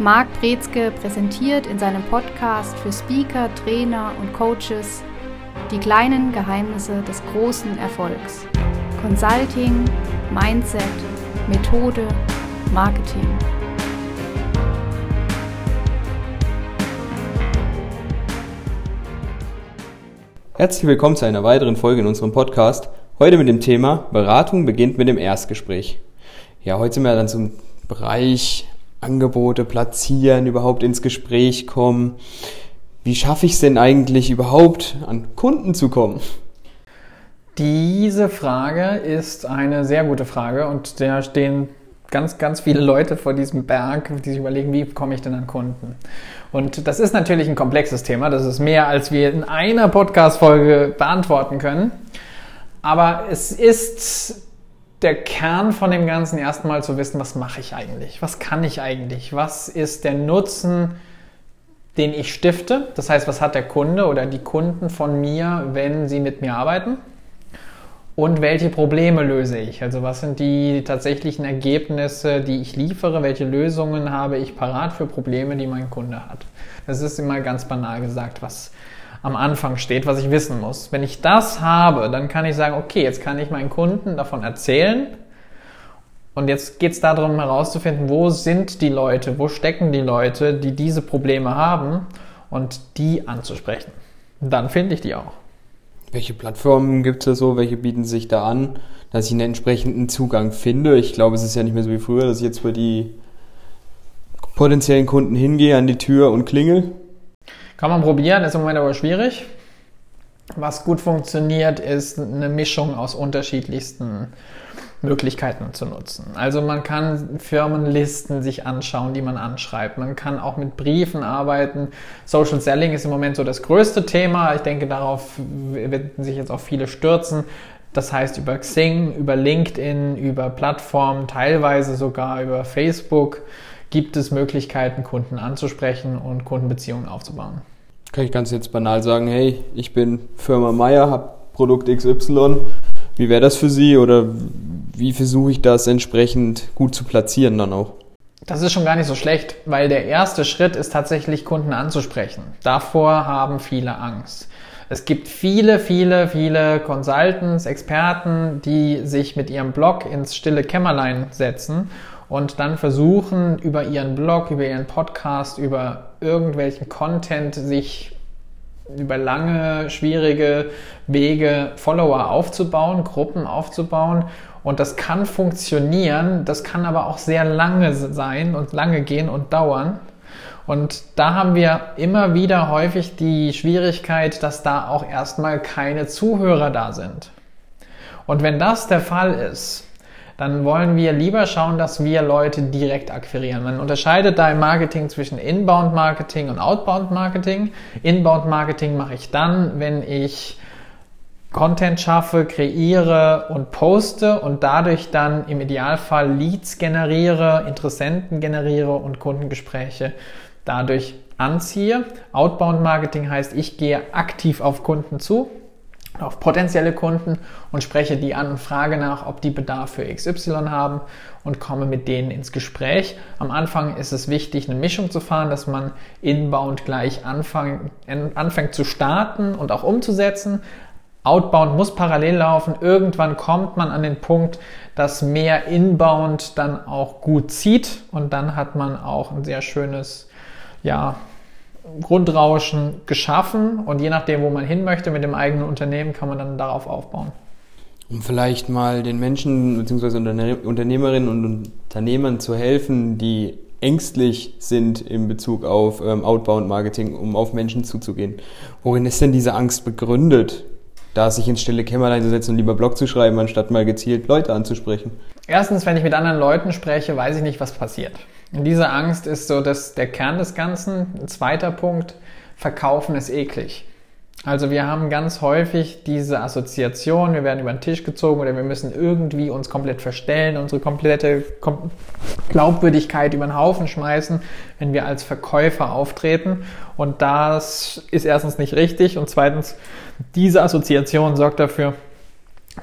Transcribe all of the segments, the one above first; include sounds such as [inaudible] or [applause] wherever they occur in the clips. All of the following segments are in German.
Marc Brezke präsentiert in seinem Podcast für Speaker, Trainer und Coaches die kleinen Geheimnisse des großen Erfolgs. Consulting, Mindset, Methode, Marketing. Herzlich willkommen zu einer weiteren Folge in unserem Podcast. Heute mit dem Thema Beratung beginnt mit dem Erstgespräch. Ja, heute sind wir dann zum Bereich Angebote platzieren, überhaupt ins Gespräch kommen. Wie schaffe ich es denn eigentlich überhaupt, an Kunden zu kommen? Diese Frage ist eine sehr gute Frage und da stehen ganz, ganz viele Leute vor diesem Berg, die sich überlegen, wie komme ich denn an Kunden? Und das ist natürlich ein komplexes Thema. Das ist mehr, als wir in einer Podcast-Folge beantworten können. Aber es ist der Kern von dem Ganzen erstmal zu wissen, was mache ich eigentlich? Was kann ich eigentlich? Was ist der Nutzen, den ich stifte? Das heißt, was hat der Kunde oder die Kunden von mir, wenn sie mit mir arbeiten? und welche Probleme löse ich? Also was sind die tatsächlichen Ergebnisse, die ich liefere? Welche Lösungen habe ich parat für Probleme, die mein Kunde hat? Das ist immer ganz banal gesagt, was am Anfang steht, was ich wissen muss. Wenn ich das habe, dann kann ich sagen, okay, jetzt kann ich meinen Kunden davon erzählen. Und jetzt geht es darum herauszufinden, wo sind die Leute, wo stecken die Leute, die diese Probleme haben und die anzusprechen. Dann finde ich die auch. Welche Plattformen gibt es da so? Welche bieten sich da an, dass ich einen entsprechenden Zugang finde? Ich glaube, es ist ja nicht mehr so wie früher, dass ich jetzt für die potenziellen Kunden hingehe an die Tür und klingel. Kann man probieren, ist im Moment aber schwierig. Was gut funktioniert, ist eine Mischung aus unterschiedlichsten Möglichkeiten zu nutzen. Also man kann Firmenlisten sich anschauen, die man anschreibt. Man kann auch mit Briefen arbeiten. Social Selling ist im Moment so das größte Thema. Ich denke, darauf werden sich jetzt auch viele stürzen. Das heißt über Xing, über LinkedIn, über Plattformen, teilweise sogar über Facebook gibt es Möglichkeiten, Kunden anzusprechen und Kundenbeziehungen aufzubauen. Kann ich ganz jetzt banal sagen, hey, ich bin Firma Meier, habe Produkt XY. Wie wäre das für Sie oder wie versuche ich das entsprechend gut zu platzieren dann auch? Das ist schon gar nicht so schlecht, weil der erste Schritt ist tatsächlich Kunden anzusprechen. Davor haben viele Angst. Es gibt viele, viele, viele Consultants, Experten, die sich mit ihrem Blog ins stille Kämmerlein setzen und dann versuchen, über ihren Blog, über ihren Podcast, über irgendwelchen Content sich über lange, schwierige Wege Follower aufzubauen, Gruppen aufzubauen und das kann funktionieren, das kann aber auch sehr lange sein und lange gehen und dauern. Und da haben wir immer wieder häufig die Schwierigkeit, dass da auch erstmal keine Zuhörer da sind. Und wenn das der Fall ist, dann wollen wir lieber schauen, dass wir Leute direkt akquirieren. Man unterscheidet da im Marketing zwischen Inbound Marketing und Outbound Marketing. Inbound Marketing mache ich dann, wenn ich Content schaffe, kreiere und poste und dadurch dann im Idealfall Leads generiere, Interessenten generiere und Kundengespräche dadurch anziehe. Outbound Marketing heißt, ich gehe aktiv auf Kunden zu, auf potenzielle Kunden und spreche die an und frage nach, ob die Bedarf für XY haben und komme mit denen ins Gespräch. Am Anfang ist es wichtig, eine Mischung zu fahren, dass man inbound gleich anfang, anfängt zu starten und auch umzusetzen, Outbound muss parallel laufen. Irgendwann kommt man an den Punkt, dass mehr Inbound dann auch gut zieht und dann hat man auch ein sehr schönes, ja, Grundrauschen geschaffen und je nachdem, wo man hin möchte mit dem eigenen Unternehmen, kann man dann darauf aufbauen. Um vielleicht mal den Menschen bzw. Unternehmerinnen und Unternehmern zu helfen, die ängstlich sind in Bezug auf ähm, Outbound-Marketing, um auf Menschen zuzugehen. Worin ist denn diese Angst begründet? da sich ins stille Kämmerlein zu setzen und lieber Blog zu schreiben, anstatt mal gezielt Leute anzusprechen? Erstens, wenn ich mit anderen Leuten spreche, weiß ich nicht, was passiert. Diese Angst ist so dass der Kern des Ganzen. Ein zweiter Punkt, Verkaufen ist eklig. Also wir haben ganz häufig diese Assoziation, wir werden über den Tisch gezogen oder wir müssen irgendwie uns komplett verstellen, unsere komplette Glaubwürdigkeit über den Haufen schmeißen, wenn wir als Verkäufer auftreten. Und das ist erstens nicht richtig und zweitens, diese Assoziation sorgt dafür,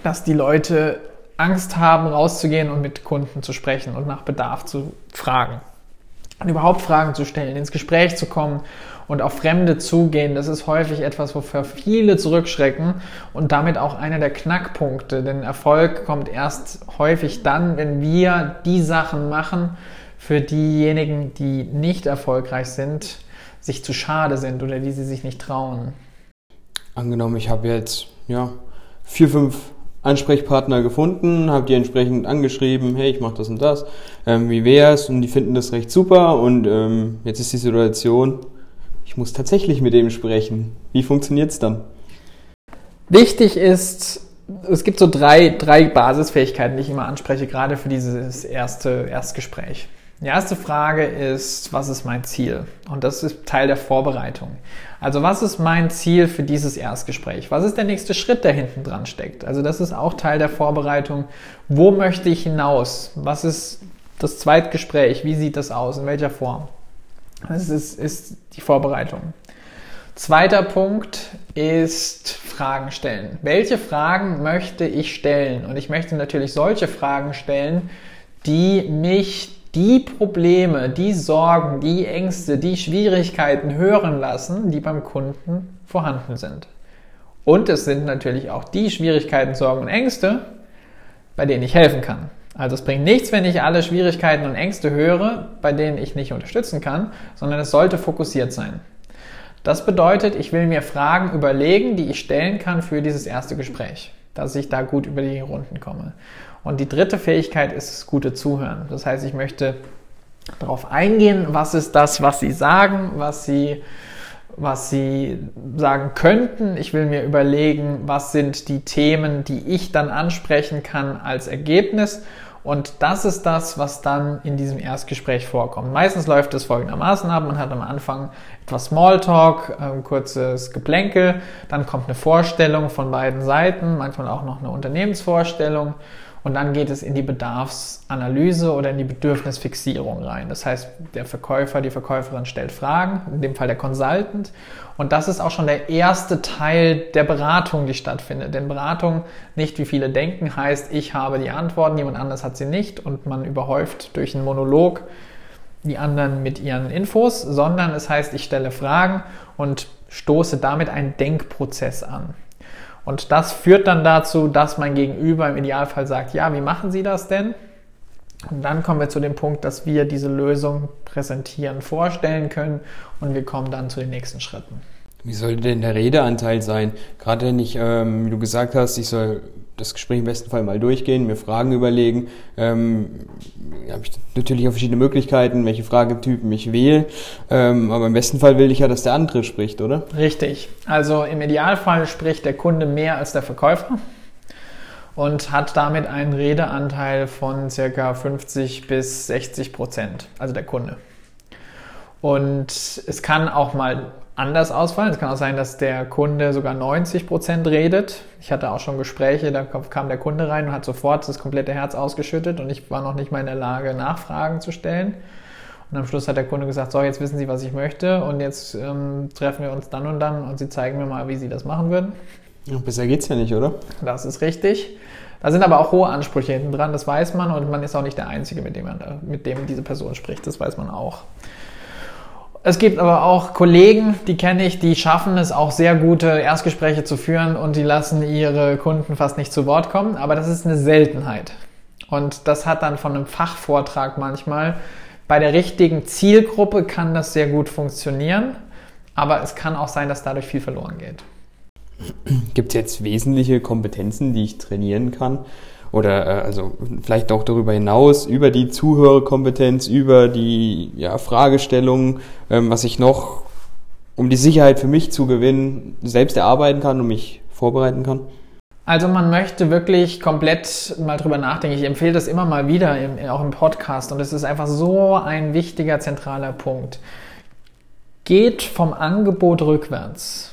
dass die Leute Angst haben, rauszugehen und mit Kunden zu sprechen und nach Bedarf zu fragen. Und überhaupt Fragen zu stellen, ins Gespräch zu kommen und auf Fremde zugehen, das ist häufig etwas, wofür viele zurückschrecken und damit auch einer der Knackpunkte. Denn Erfolg kommt erst häufig dann, wenn wir die Sachen machen, für diejenigen, die nicht erfolgreich sind, sich zu schade sind oder die sie sich nicht trauen. Angenommen, ich habe jetzt ja, vier, fünf Ansprechpartner gefunden, habe die entsprechend angeschrieben, hey, ich mache das und das, ähm, wie wär's? Und die finden das recht super und ähm, jetzt ist die Situation, ich muss tatsächlich mit dem sprechen. Wie funktioniert's dann? Wichtig ist, es gibt so drei, drei Basisfähigkeiten, die ich immer anspreche, gerade für dieses erste Erstgespräch. Die erste Frage ist, was ist mein Ziel? Und das ist Teil der Vorbereitung. Also was ist mein Ziel für dieses Erstgespräch? Was ist der nächste Schritt, der hinten dran steckt? Also das ist auch Teil der Vorbereitung. Wo möchte ich hinaus? Was ist das Zweitgespräch? Wie sieht das aus? In welcher Form? Das ist, ist die Vorbereitung. Zweiter Punkt ist Fragen stellen. Welche Fragen möchte ich stellen? Und ich möchte natürlich solche Fragen stellen, die mich die Probleme, die Sorgen, die Ängste, die Schwierigkeiten hören lassen, die beim Kunden vorhanden sind. Und es sind natürlich auch die Schwierigkeiten, Sorgen und Ängste, bei denen ich helfen kann. Also es bringt nichts, wenn ich alle Schwierigkeiten und Ängste höre, bei denen ich nicht unterstützen kann, sondern es sollte fokussiert sein. Das bedeutet, ich will mir Fragen überlegen, die ich stellen kann für dieses erste Gespräch, dass ich da gut über die Runden komme. Und die dritte Fähigkeit ist das gute Zuhören. Das heißt, ich möchte darauf eingehen, was ist das, was Sie sagen, was Sie, was Sie sagen könnten. Ich will mir überlegen, was sind die Themen, die ich dann ansprechen kann als Ergebnis. Und das ist das, was dann in diesem Erstgespräch vorkommt. Meistens läuft es folgendermaßen ab. Man hat am Anfang etwas Smalltalk, ein kurzes Geplänkel, dann kommt eine Vorstellung von beiden Seiten, manchmal auch noch eine Unternehmensvorstellung und dann geht es in die Bedarfsanalyse oder in die Bedürfnisfixierung rein. Das heißt, der Verkäufer, die Verkäuferin stellt Fragen, in dem Fall der Consultant. Und das ist auch schon der erste Teil der Beratung, die stattfindet. Denn Beratung, nicht wie viele denken, heißt, ich habe die Antworten, jemand anders hat sie nicht und man überhäuft durch einen Monolog die anderen mit ihren Infos, sondern es heißt, ich stelle Fragen und stoße damit einen Denkprozess an. Und das führt dann dazu, dass mein Gegenüber im Idealfall sagt, ja, wie machen Sie das denn? Und dann kommen wir zu dem Punkt, dass wir diese Lösung präsentieren, vorstellen können und wir kommen dann zu den nächsten Schritten. Wie sollte denn der Redeanteil sein? Gerade wenn ich, ähm, wie du gesagt hast, ich soll das Gespräch im besten Fall mal durchgehen, mir Fragen überlegen. Ähm, habe ich natürlich auch verschiedene Möglichkeiten, welche Fragetypen ich wähle. Ähm, aber im besten Fall will ich ja, dass der andere spricht, oder? Richtig. Also im Idealfall spricht der Kunde mehr als der Verkäufer und hat damit einen Redeanteil von circa 50 bis 60 Prozent, also der Kunde. Und es kann auch mal anders ausfallen. Es kann auch sein, dass der Kunde sogar 90 Prozent redet. Ich hatte auch schon Gespräche, da kam der Kunde rein und hat sofort das komplette Herz ausgeschüttet und ich war noch nicht mal in der Lage, Nachfragen zu stellen. Und am Schluss hat der Kunde gesagt, so, jetzt wissen Sie, was ich möchte und jetzt ähm, treffen wir uns dann und dann und Sie zeigen mir mal, wie Sie das machen würden. Ja, besser geht's ja nicht, oder? Das ist richtig. Da sind aber auch hohe Ansprüche hinten dran, das weiß man und man ist auch nicht der Einzige, mit dem, man mit dem diese Person spricht, das weiß man auch. Es gibt aber auch Kollegen, die kenne ich, die schaffen es auch sehr gute Erstgespräche zu führen und die lassen ihre Kunden fast nicht zu Wort kommen. Aber das ist eine Seltenheit. Und das hat dann von einem Fachvortrag manchmal. Bei der richtigen Zielgruppe kann das sehr gut funktionieren, aber es kann auch sein, dass dadurch viel verloren geht. Gibt es jetzt wesentliche Kompetenzen, die ich trainieren kann, oder äh, also vielleicht auch darüber hinaus, über die Zuhörerkompetenz, über die ja, Fragestellung, ähm, was ich noch, um die Sicherheit für mich zu gewinnen, selbst erarbeiten kann und mich vorbereiten kann? Also man möchte wirklich komplett mal drüber nachdenken. Ich empfehle das immer mal wieder, im, auch im Podcast. Und es ist einfach so ein wichtiger, zentraler Punkt. Geht vom Angebot rückwärts.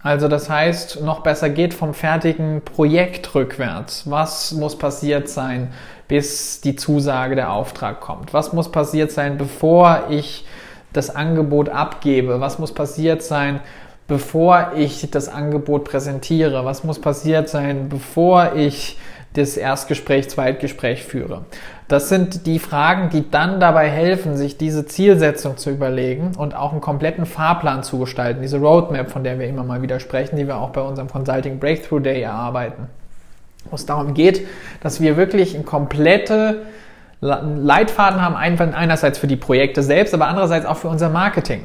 Also das heißt, noch besser geht vom fertigen Projekt rückwärts. Was muss passiert sein, bis die Zusage, der Auftrag kommt? Was muss passiert sein, bevor ich das Angebot abgebe? Was muss passiert sein, bevor ich das Angebot präsentiere? Was muss passiert sein, bevor ich das Erstgespräch, Zweitgespräch führe. Das sind die Fragen, die dann dabei helfen, sich diese Zielsetzung zu überlegen und auch einen kompletten Fahrplan zu gestalten, diese Roadmap, von der wir immer mal wieder sprechen, die wir auch bei unserem Consulting Breakthrough Day erarbeiten. Wo es darum geht, dass wir wirklich eine komplette Leitfaden haben, einerseits für die Projekte selbst, aber andererseits auch für unser Marketing.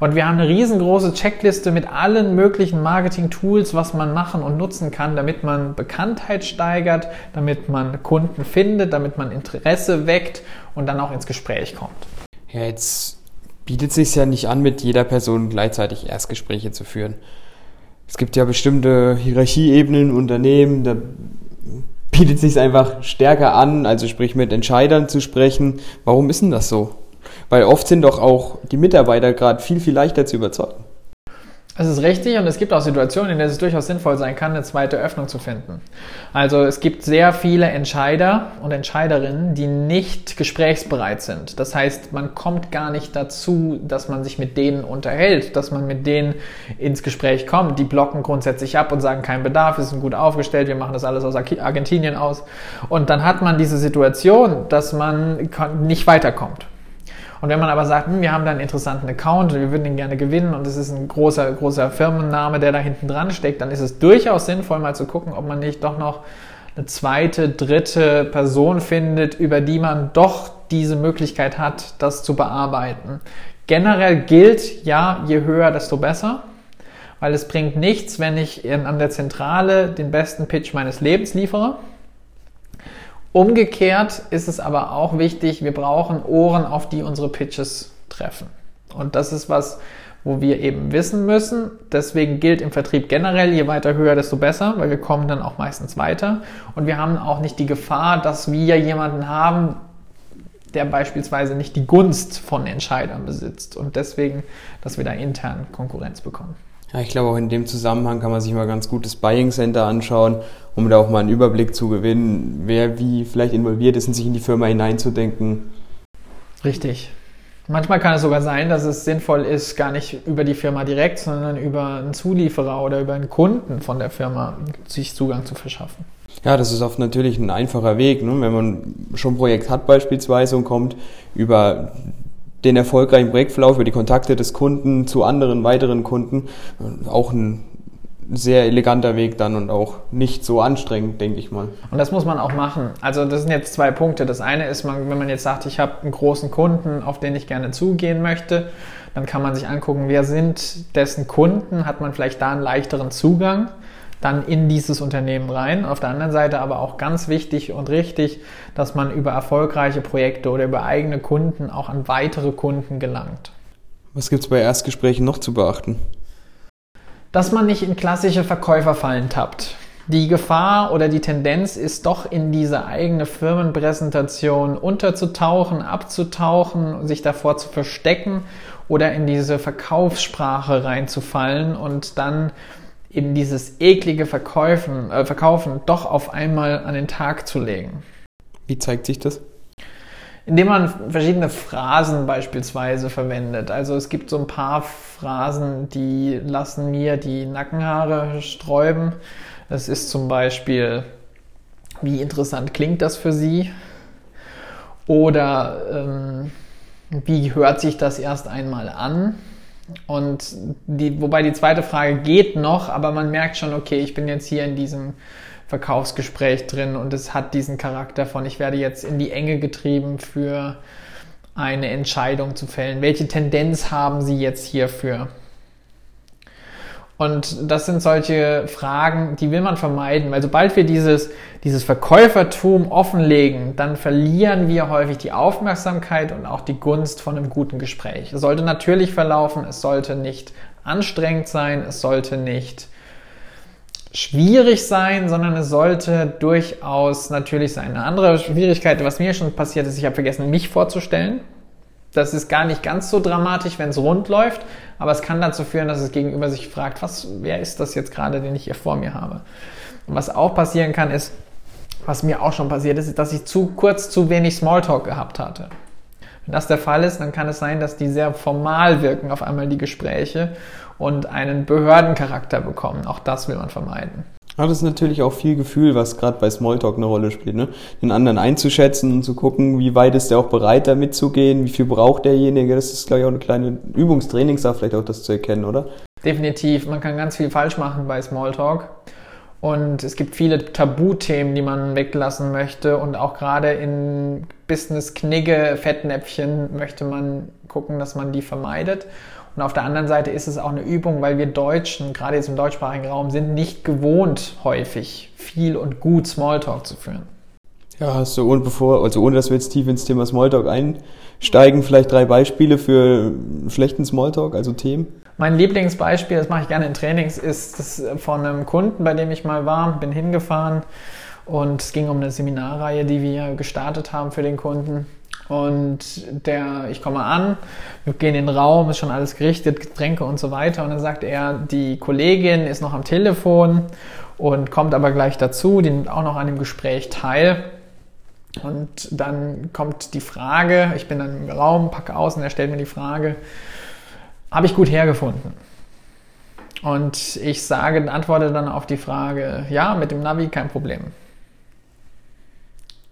Und wir haben eine riesengroße Checkliste mit allen möglichen Marketing-Tools, was man machen und nutzen kann, damit man Bekanntheit steigert, damit man Kunden findet, damit man Interesse weckt und dann auch ins Gespräch kommt. Ja, jetzt bietet es sich ja nicht an, mit jeder Person gleichzeitig Erstgespräche zu führen. Es gibt ja bestimmte Hierarchieebenen Unternehmen, da bietet sich einfach stärker an, also sprich mit Entscheidern zu sprechen. Warum ist denn das so? Weil oft sind doch auch die Mitarbeiter gerade viel, viel leichter zu überzeugen. Es ist richtig und es gibt auch Situationen, in denen es durchaus sinnvoll sein kann, eine zweite Öffnung zu finden. Also es gibt sehr viele Entscheider und Entscheiderinnen, die nicht gesprächsbereit sind. Das heißt, man kommt gar nicht dazu, dass man sich mit denen unterhält, dass man mit denen ins Gespräch kommt. Die blocken grundsätzlich ab und sagen, kein Bedarf, wir sind gut aufgestellt, wir machen das alles aus Argentinien aus. Und dann hat man diese Situation, dass man nicht weiterkommt. Und wenn man aber sagt, hm, wir haben da einen interessanten Account und wir würden ihn gerne gewinnen und es ist ein großer, großer Firmenname, der da hinten dran steckt, dann ist es durchaus sinnvoll, mal zu gucken, ob man nicht doch noch eine zweite, dritte Person findet, über die man doch diese Möglichkeit hat, das zu bearbeiten. Generell gilt, ja, je höher, desto besser, weil es bringt nichts, wenn ich an der Zentrale den besten Pitch meines Lebens liefere Umgekehrt ist es aber auch wichtig, wir brauchen Ohren, auf die unsere Pitches treffen. Und das ist was, wo wir eben wissen müssen. Deswegen gilt im Vertrieb generell, je weiter höher, desto besser, weil wir kommen dann auch meistens weiter. Und wir haben auch nicht die Gefahr, dass wir jemanden haben, der beispielsweise nicht die Gunst von Entscheidern besitzt. Und deswegen, dass wir da intern Konkurrenz bekommen. Ja, ich glaube auch in dem Zusammenhang kann man sich mal ganz gut das Buying Center anschauen, um da auch mal einen Überblick zu gewinnen, wer wie vielleicht involviert ist, in sich in die Firma hineinzudenken. Richtig. Manchmal kann es sogar sein, dass es sinnvoll ist, gar nicht über die Firma direkt, sondern über einen Zulieferer oder über einen Kunden von der Firma sich Zugang zu verschaffen. Ja, das ist oft natürlich ein einfacher Weg, ne? wenn man schon ein Projekt hat beispielsweise und kommt über den erfolgreichen Projektverlauf, über die Kontakte des Kunden zu anderen weiteren Kunden. Auch ein sehr eleganter Weg dann und auch nicht so anstrengend, denke ich mal. Und das muss man auch machen. Also das sind jetzt zwei Punkte. Das eine ist, man, wenn man jetzt sagt, ich habe einen großen Kunden, auf den ich gerne zugehen möchte, dann kann man sich angucken, wer sind dessen Kunden, hat man vielleicht da einen leichteren Zugang dann in dieses Unternehmen rein. Auf der anderen Seite aber auch ganz wichtig und richtig, dass man über erfolgreiche Projekte oder über eigene Kunden auch an weitere Kunden gelangt. Was gibt es bei Erstgesprächen noch zu beachten? Dass man nicht in klassische Verkäuferfallen tappt. Die Gefahr oder die Tendenz ist doch in diese eigene Firmenpräsentation unterzutauchen, abzutauchen, sich davor zu verstecken oder in diese Verkaufssprache reinzufallen und dann eben dieses eklige Verkäufen, äh, Verkaufen doch auf einmal an den Tag zu legen. Wie zeigt sich das? Indem man verschiedene Phrasen beispielsweise verwendet. Also es gibt so ein paar Phrasen, die lassen mir die Nackenhaare sträuben. Das ist zum Beispiel, wie interessant klingt das für Sie? Oder ähm, wie hört sich das erst einmal an? Und die, wobei die zweite Frage geht noch, aber man merkt schon, okay, ich bin jetzt hier in diesem Verkaufsgespräch drin und es hat diesen Charakter von, ich werde jetzt in die Enge getrieben für eine Entscheidung zu fällen. Welche Tendenz haben Sie jetzt hierfür? Und das sind solche Fragen, die will man vermeiden, weil sobald wir dieses, dieses Verkäufertum offenlegen, dann verlieren wir häufig die Aufmerksamkeit und auch die Gunst von einem guten Gespräch. Es sollte natürlich verlaufen, es sollte nicht anstrengend sein, es sollte nicht schwierig sein, sondern es sollte durchaus natürlich sein. Eine andere Schwierigkeit, was mir schon passiert ist, ich habe vergessen, mich vorzustellen. Das ist gar nicht ganz so dramatisch, wenn es rund läuft, aber es kann dazu führen, dass es gegenüber sich fragt, was, wer ist das jetzt gerade, den ich hier vor mir habe? Und was auch passieren kann, ist, was mir auch schon passiert ist, dass ich zu kurz zu wenig Smalltalk gehabt hatte. Wenn das der Fall ist, dann kann es sein, dass die sehr formal wirken auf einmal die Gespräche und einen Behördencharakter bekommen. Auch das will man vermeiden. Ja, das ist natürlich auch viel Gefühl, was gerade bei Smalltalk eine Rolle spielt. Ne? Den anderen einzuschätzen und zu gucken, wie weit ist der auch bereit, da mitzugehen, wie viel braucht derjenige. Das ist, glaube ich, auch eine kleine Übungstrainingssache, vielleicht auch das zu erkennen, oder? Definitiv. Man kann ganz viel falsch machen bei Smalltalk. Und es gibt viele Tabuthemen, die man weglassen möchte. Und auch gerade in Business-Knigge, Fettnäpfchen möchte man gucken, dass man die vermeidet. Und auf der anderen Seite ist es auch eine Übung, weil wir Deutschen, gerade jetzt im deutschsprachigen Raum, sind nicht gewohnt, häufig viel und gut Smalltalk zu führen. Ja, hast du, und bevor, also ohne dass wir jetzt tief ins Thema Smalltalk einsteigen, vielleicht drei Beispiele für schlechten Smalltalk, also Themen? Mein Lieblingsbeispiel, das mache ich gerne in Trainings, ist das von einem Kunden, bei dem ich mal war, bin hingefahren und es ging um eine Seminarreihe, die wir gestartet haben für den Kunden. Und der, ich komme an, wir gehen in den Raum, ist schon alles gerichtet, Getränke und so weiter. Und dann sagt er, die Kollegin ist noch am Telefon und kommt aber gleich dazu, die nimmt auch noch an dem Gespräch teil. Und dann kommt die Frage, ich bin dann im Raum, packe aus und er stellt mir die Frage, habe ich gut hergefunden. Und ich sage, antworte dann auf die Frage, ja, mit dem Navi kein Problem.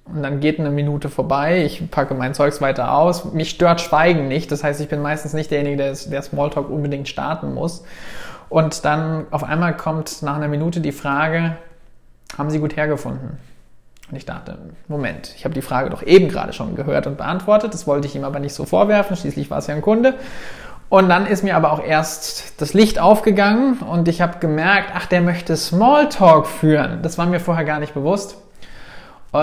Und dann geht eine Minute vorbei, ich packe mein Zeugs weiter aus. Mich stört Schweigen nicht, das heißt, ich bin meistens nicht derjenige, der, der Smalltalk unbedingt starten muss. Und dann auf einmal kommt nach einer Minute die Frage, haben Sie gut hergefunden? Und ich dachte, Moment, ich habe die Frage doch eben gerade schon gehört und beantwortet, das wollte ich ihm aber nicht so vorwerfen, schließlich war es ja ein Kunde. Und dann ist mir aber auch erst das Licht aufgegangen und ich habe gemerkt, ach, der möchte Smalltalk führen. Das war mir vorher gar nicht bewusst.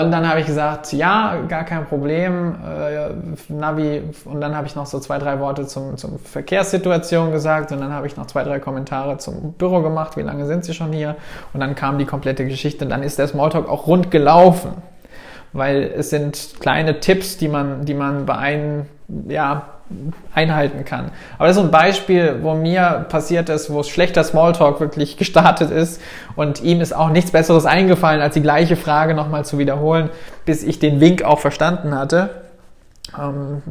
Und dann habe ich gesagt, ja, gar kein Problem, äh, Navi. Und dann habe ich noch so zwei, drei Worte zum, zum Verkehrssituation gesagt. Und dann habe ich noch zwei, drei Kommentare zum Büro gemacht. Wie lange sind Sie schon hier? Und dann kam die komplette Geschichte. Und dann ist der Smalltalk auch rund gelaufen. Weil es sind kleine Tipps, die man, die man bei einem, ja, einhalten kann. Aber das ist ein Beispiel, wo mir passiert ist, wo schlechter Smalltalk wirklich [laughs] gestartet ist und ihm ist auch nichts Besseres eingefallen, als die gleiche Frage nochmal zu wiederholen, bis ich den Wink auch verstanden hatte. Ähm,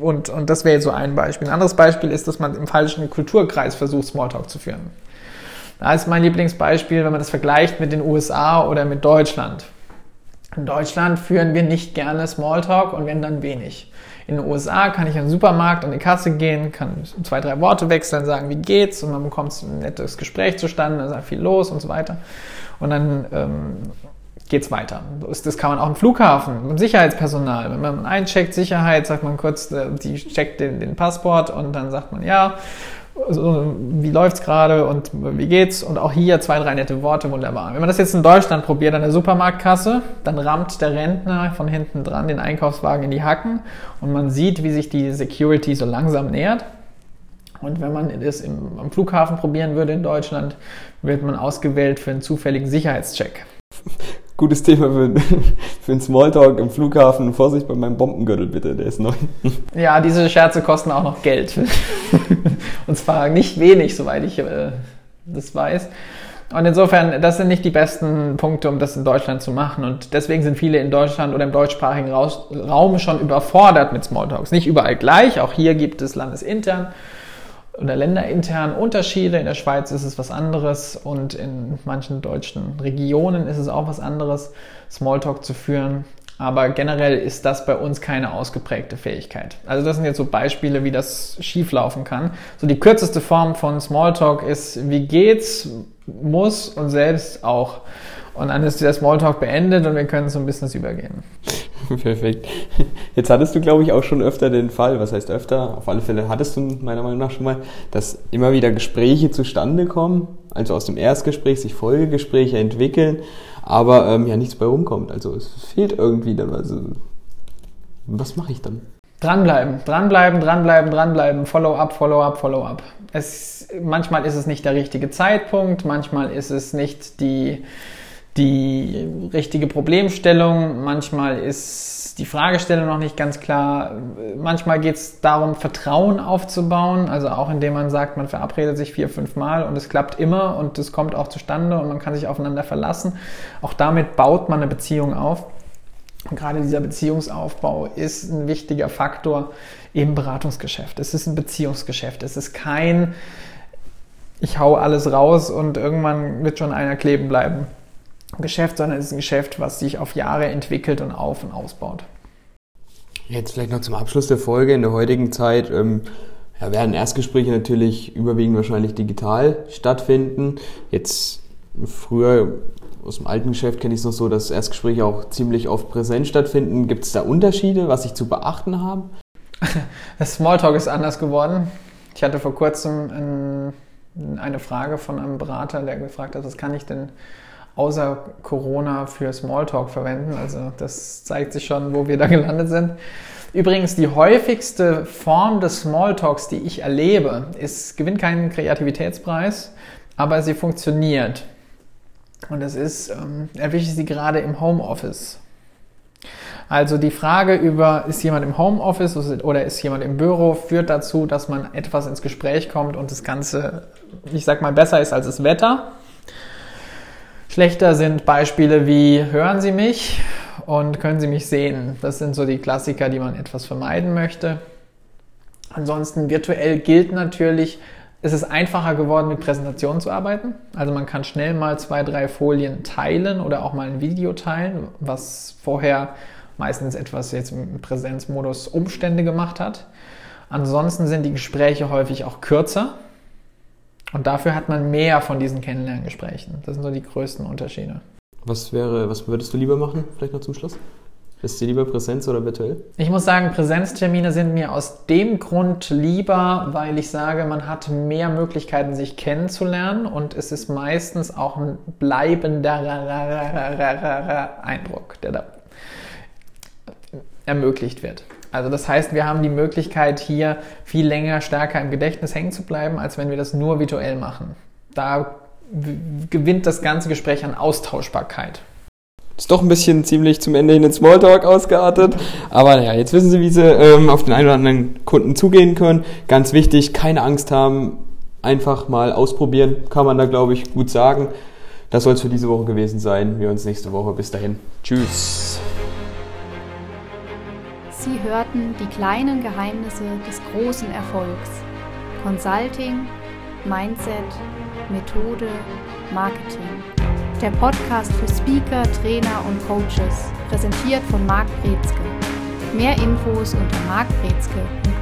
und, und das wäre jetzt so ein Beispiel. Ein anderes Beispiel ist, dass man im falschen Kulturkreis versucht, Smalltalk zu führen. Da ist mein Lieblingsbeispiel, wenn man das vergleicht mit den USA oder mit Deutschland. In Deutschland führen wir nicht gerne Smalltalk und wenn dann wenig. In den USA kann ich in den Supermarkt an die Kasse gehen, kann zwei, drei Worte wechseln, sagen, wie geht's und dann bekommst du ein nettes Gespräch zustande, da ist viel los und so weiter. Und dann ähm, geht's weiter. Das kann man auch im Flughafen, mit Sicherheitspersonal. Wenn man eincheckt, Sicherheit, sagt man kurz, äh, die checkt den, den Passport und dann sagt man ja also, wie läuft's gerade und wie geht's? Und auch hier zwei, drei nette Worte, wunderbar. Wenn man das jetzt in Deutschland probiert an der Supermarktkasse, dann rammt der Rentner von hinten dran den Einkaufswagen in die Hacken und man sieht, wie sich die Security so langsam nähert. Und wenn man es im, am Flughafen probieren würde in Deutschland, wird man ausgewählt für einen zufälligen Sicherheitscheck gutes Thema für, [laughs] für einen Smalltalk im Flughafen. Vorsicht bei meinem Bombengürtel bitte, der ist neu. [laughs] Ja, diese Scherze kosten auch noch Geld. [laughs] Und zwar nicht wenig, soweit ich äh, das weiß. Und insofern, das sind nicht die besten Punkte, um das in Deutschland zu machen. Und deswegen sind viele in Deutschland oder im deutschsprachigen Raum schon überfordert mit Smalltalks. Nicht überall gleich, auch hier gibt es landesintern oder länderintern Unterschiede. In der Schweiz ist es was anderes und in manchen deutschen Regionen ist es auch was anderes, Smalltalk zu führen. Aber generell ist das bei uns keine ausgeprägte Fähigkeit. Also das sind jetzt so Beispiele, wie das schieflaufen kann. So die kürzeste Form von Smalltalk ist, wie geht's, muss und selbst auch. Und dann ist der Smalltalk beendet und wir können zum Business übergehen. [laughs] Perfekt. Jetzt hattest du, glaube ich, auch schon öfter den Fall, was heißt öfter? Auf alle Fälle hattest du meiner Meinung nach schon mal, dass immer wieder Gespräche zustande kommen, also aus dem Erstgespräch sich Folgegespräche entwickeln, aber ähm, ja nichts bei rumkommt. Also es fehlt irgendwie dann. Also was mache ich dann? Dranbleiben, dranbleiben, dranbleiben, dranbleiben, Follow-up, Follow-up, Follow-up. Es, manchmal ist es nicht der richtige Zeitpunkt, manchmal ist es nicht die die richtige Problemstellung, manchmal ist die Fragestellung noch nicht ganz klar, manchmal geht es darum, Vertrauen aufzubauen, also auch indem man sagt, man verabredet sich vier, fünf Mal und es klappt immer und es kommt auch zustande und man kann sich aufeinander verlassen. Auch damit baut man eine Beziehung auf. Und gerade dieser Beziehungsaufbau ist ein wichtiger Faktor im Beratungsgeschäft. Es ist ein Beziehungsgeschäft. Es ist kein ich hau alles raus und irgendwann wird schon einer kleben bleiben. Geschäft, sondern es ist ein Geschäft, was sich auf Jahre entwickelt und auf und ausbaut. Jetzt vielleicht noch zum Abschluss der Folge. In der heutigen Zeit ähm, ja, werden Erstgespräche natürlich überwiegend wahrscheinlich digital stattfinden. Jetzt früher aus dem alten Geschäft kenne ich es noch so, dass Erstgespräche auch ziemlich oft präsent stattfinden. Gibt es da Unterschiede, was ich zu beachten habe? [laughs] Das Smalltalk ist anders geworden. Ich hatte vor kurzem eine Frage von einem Berater, der gefragt hat, was kann ich denn außer Corona für Smalltalk verwenden? Also das zeigt sich schon, wo wir da gelandet sind. Übrigens, die häufigste Form des Smalltalks, die ich erlebe, ist, gewinnt keinen Kreativitätspreis, aber sie funktioniert. Und das ist, ähm, erwische ich sie gerade im Homeoffice. Also die Frage über, ist jemand im Homeoffice oder ist jemand im Büro, führt dazu, dass man etwas ins Gespräch kommt und das Ganze, ich sag mal, besser ist als das Wetter. Schlechter sind Beispiele wie, hören Sie mich und können Sie mich sehen? Das sind so die Klassiker, die man etwas vermeiden möchte. Ansonsten virtuell gilt natürlich, es ist einfacher geworden, mit Präsentationen zu arbeiten. Also man kann schnell mal zwei, drei Folien teilen oder auch mal ein Video teilen, was vorher meistens etwas jetzt im Präsenzmodus Umstände gemacht hat. Ansonsten sind die Gespräche häufig auch kürzer und dafür hat man mehr von diesen Kennenlerngesprächen. Das sind so die größten Unterschiede. Was wäre, was würdest du lieber machen, vielleicht noch zum Schluss? Ist dir lieber Präsenz oder virtuell? Ich muss sagen, Präsenztermine sind mir aus dem Grund lieber, weil ich sage, man hat mehr Möglichkeiten, sich kennenzulernen und es ist meistens auch ein bleibender Eindruck, der da ermöglicht wird. Also das heißt, wir haben die Möglichkeit, hier viel länger, stärker im Gedächtnis hängen zu bleiben, als wenn wir das nur virtuell machen. Da gewinnt das ganze Gespräch an Austauschbarkeit. Ist doch ein bisschen ziemlich zum Ende hin in Smalltalk ausgeartet. Aber naja, jetzt wissen Sie, wie Sie ähm, auf den einen oder anderen Kunden zugehen können. Ganz wichtig, keine Angst haben, einfach mal ausprobieren, kann man da, glaube ich, gut sagen. Das soll es für diese Woche gewesen sein. Wir uns nächste Woche. Bis dahin. Tschüss. Sie hörten die kleinen Geheimnisse des großen Erfolgs. Consulting, Mindset, Methode, Marketing. Der Podcast für Speaker, Trainer und Coaches, präsentiert von Marc Brezke. Mehr Infos unter markbrezke.com.